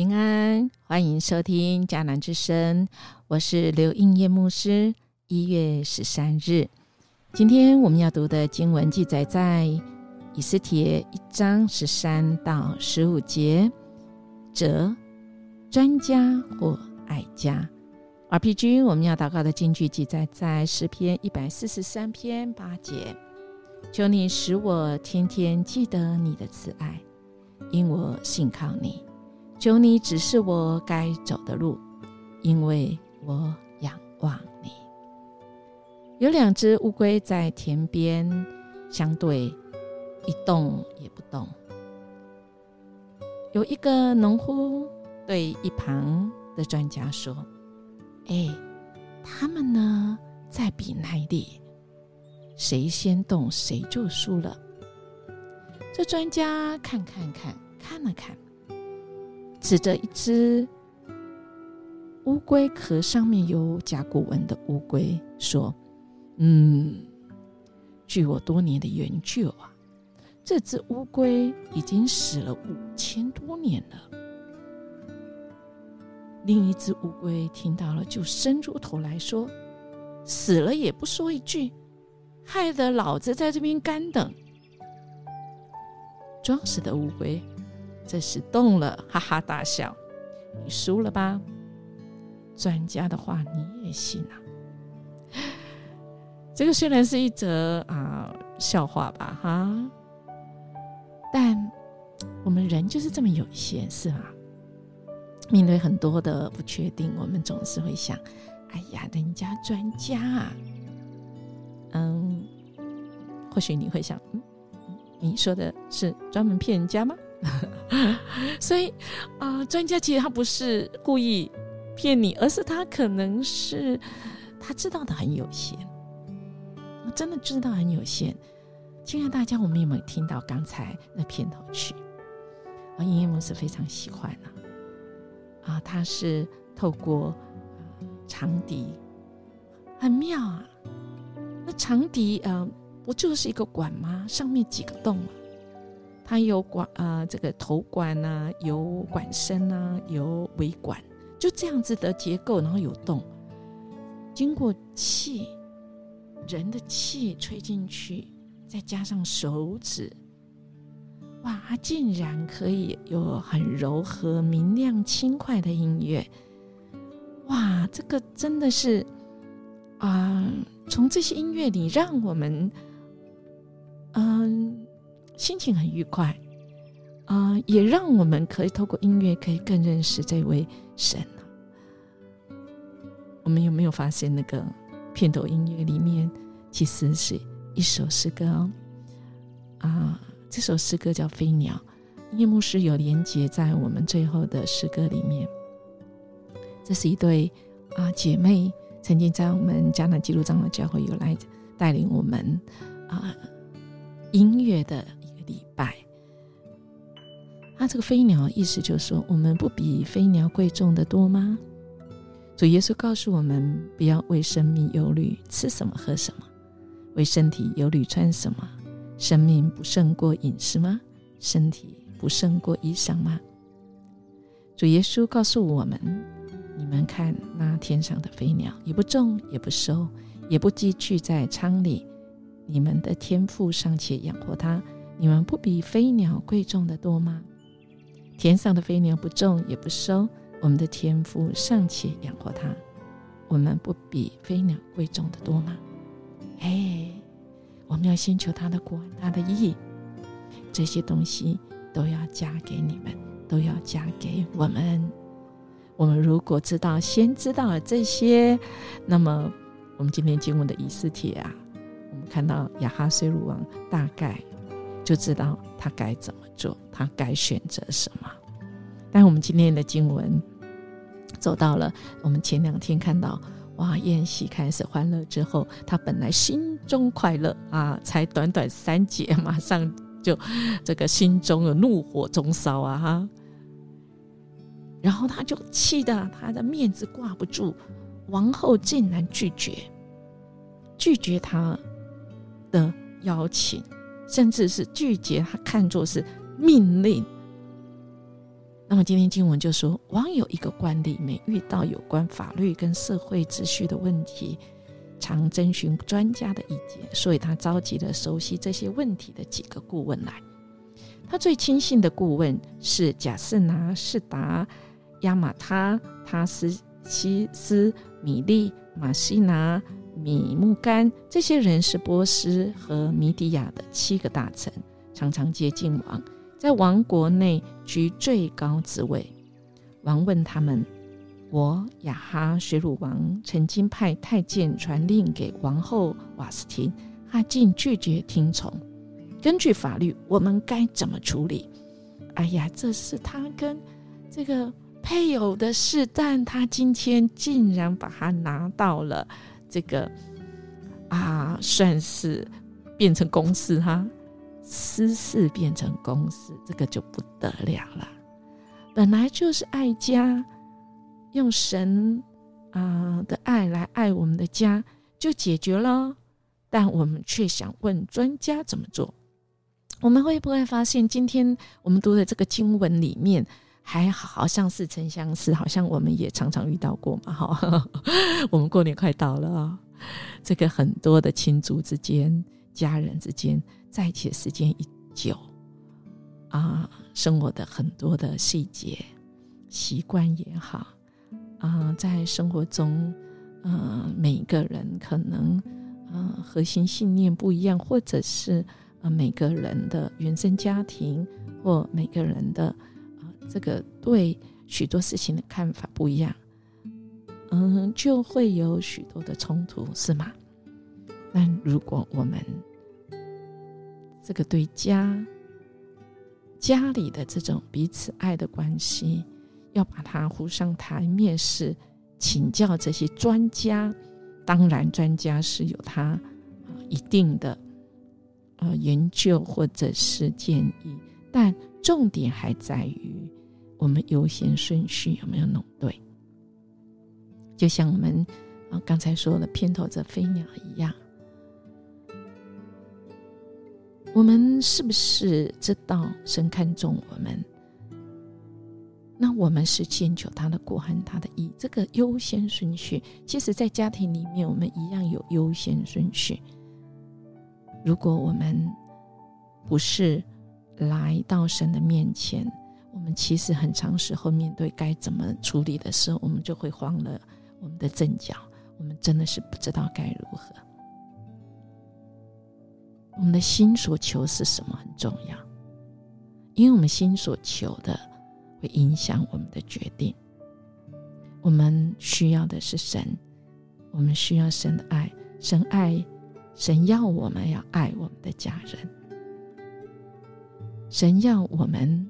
平安，欢迎收听迦南之声，我是刘应叶牧师。一月十三日，今天我们要读的经文记载在以斯帖一章十三到十五节。则专家或爱家，RPG 我们要祷告的经句记载在诗篇一百四十三篇八节。求你使我天天记得你的慈爱，因我信靠你。求你指示我该走的路，因为我仰望你。有两只乌龟在田边相对，一动也不动。有一个农夫对一旁的专家说：“哎，他们呢在比耐力，谁先动谁就输了。”这专家看看看看了看。指着一只乌龟壳上面有甲骨文的乌龟说：“嗯，据我多年的研究啊，这只乌龟已经死了五千多年了。”另一只乌龟听到了，就伸出头来说：“死了也不说一句，害得老子在这边干等。”装死的乌龟。这时动了，哈哈大笑。你输了吧？专家的话你也信啊？这个虽然是一则啊笑话吧，哈，但我们人就是这么有限，是吗？面对很多的不确定，我们总是会想：哎呀，人家专家啊，嗯，或许你会想，嗯，你说的是专门骗人家吗？所以啊，专家其实他不是故意骗你，而是他可能是他知道的很有限，真的知道很有限。亲爱大家，我们有没有听到刚才那片头曲？啊，音乐牧师非常喜欢啊！啊，他是透过长笛，很妙啊。那长笛啊，不就是一个管吗？上面几个洞？它有管啊，这个头管呐，有管身呐，有尾管，就这样子的结构，然后有洞，经过气，人的气吹进去，再加上手指，哇，它竟然可以有很柔和、明亮、轻快的音乐，哇，这个真的是啊，从这些音乐里，让我们，嗯。心情很愉快，啊，也让我们可以透过音乐，可以更认识这位神。我们有没有发现那个片头音乐里面其实是一首诗歌哦？啊，这首诗歌叫《飞鸟》，夜幕诗有连接在我们最后的诗歌里面。这是一对啊姐妹，曾经在我们迦南基督长的教会有来带领我们啊音乐的。礼拜，他这个飞鸟意思就是说，我们不比飞鸟贵重的多吗？主耶稣告诉我们，不要为生命忧虑，吃什么喝什么；为身体忧虑，穿什么。生命不胜过饮食吗？身体不胜过衣裳吗？主耶稣告诉我们：你们看那天上的飞鸟，也不种，也不收，也不积聚在仓里，你们的天赋尚且养活它。你们不比飞鸟贵重的多吗？天上的飞鸟不种也不收，我们的天父尚且养活它，我们不比飞鸟贵重的多吗？哎，我们要先求他的国，他的义，这些东西都要加给你们，都要加给我们。我们如果知道，先知道了这些，那么我们今天经文的以斯帖啊，我们看到亚哈水鲁王大概。就知道他该怎么做，他该选择什么。但我们今天的经文走到了，我们前两天看到，哇，宴席开始欢乐之后，他本来心中快乐啊，才短短三节，马上就这个心中有怒火中烧啊！哈，然后他就气得他的面子挂不住，王后竟然拒绝，拒绝他的邀请，甚至是拒绝他看作是命令。那么今天经文就说，王有一个惯例，每遇到有关法律跟社会秩序的问题，常征询专家的意见，所以他召集了熟悉这些问题的几个顾问来。他最亲信的顾问是贾士拿、士达、亚马他、他斯西斯、米利、马西拿、米木干，这些人是波斯和米底亚的七个大臣，常常接近王。在王国内居最高职位。王问他们：“我雅哈水鲁王曾经派太监传令给王后瓦斯汀，他竟拒绝听从。根据法律，我们该怎么处理？”哎呀，这是他跟这个配偶的事，但他今天竟然把他拿到了这个啊，算是变成公事哈。私事变成公事，这个就不得了了。本来就是爱家，用神啊的爱来爱我们的家，就解决了。但我们却想问专家怎么做？我们会不会发现，今天我们读的这个经文里面，还好像似曾相识，好像我们也常常遇到过嘛？哈，我们过年快到了啊，这个很多的亲族之间、家人之间。在一起的时间一久，啊，生活的很多的细节、习惯也好，啊，在生活中，嗯，每一个人可能，嗯，核心信念不一样，或者是啊，每个人的原生家庭或每个人的，这个对许多事情的看法不一样，嗯，就会有许多的冲突，是吗？那如果我们这个对家家里的这种彼此爱的关系，要把它扶上台面，是请教这些专家。当然，专家是有他一定的呃研究或者是建议，但重点还在于我们优先顺序有没有弄对。就像我们啊刚才说的片头这飞鸟一样。我们是不是知道神看重我们？那我们是先求他的国和他的义，这个优先顺序，其实，在家庭里面，我们一样有优先顺序。如果我们不是来到神的面前，我们其实很长时候面对该怎么处理的时候，我们就会慌了我们的阵脚，我们真的是不知道该如何。我们的心所求是什么很重要，因为我们心所求的会影响我们的决定。我们需要的是神，我们需要神的爱，神爱，神要我们要爱我们的家人，神要我们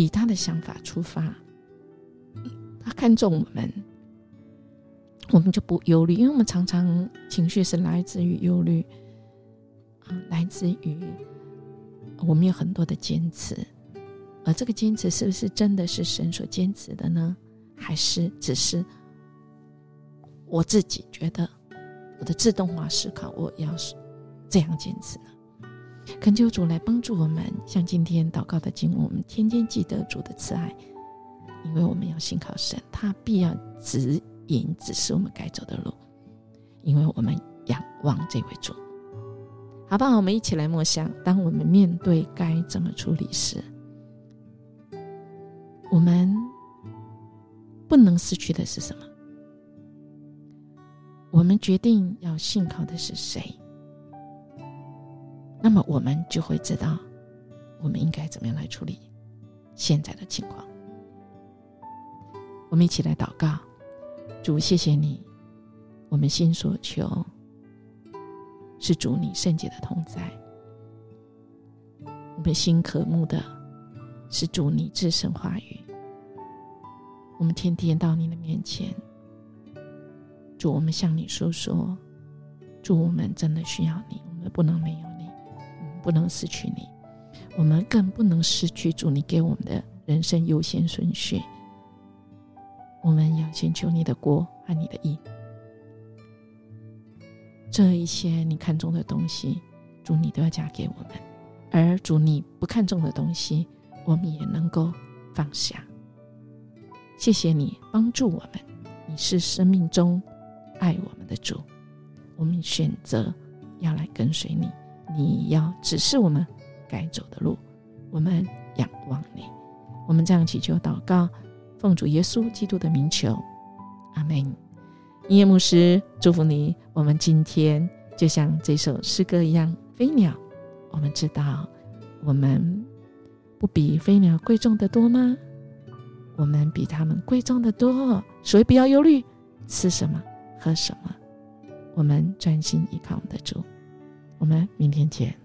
以他的想法出发，他看重我们，我们就不忧虑，因为我们常常情绪是来自于忧虑。啊来自于我们有很多的坚持，而这个坚持是不是真的是神所坚持的呢？还是只是我自己觉得我的自动化思考，我要是这样坚持呢？恳求主来帮助我们，像今天祷告的经文，我们天天记得主的慈爱，因为我们要信靠神，他必要指引指示我们该走的路，因为我们仰望这位主。好不好？我们一起来默想：当我们面对该怎么处理时，我们不能失去的是什么？我们决定要信靠的是谁？那么我们就会知道，我们应该怎么样来处理现在的情况。我们一起来祷告：主，谢谢你，我们心所求。是主你圣洁的同在，我们心渴慕的是主你至圣话语。我们天天到你的面前，主我们向你说说，主我们真的需要你，我们不能没有，不能失去你，我们更不能失去主你给我们的人生优先顺序。我们要先求你的国和你的义，这一些你看中的东西，主你都要加给我们；而主你不看重的东西，我们也能够放下。谢谢你帮助我们，你是生命中爱我们的主，我们选择要来跟随你，你要指示我们该走的路，我们仰望你，我们这样祈求祷告。奉主耶稣基督的名求，阿门。音乐牧师祝福你。我们今天就像这首诗歌一样，飞鸟。我们知道，我们不比飞鸟贵重的多吗？我们比他们贵重的多，所以不要忧虑吃什么、喝什么。我们专心依靠我们的主。我们明天见。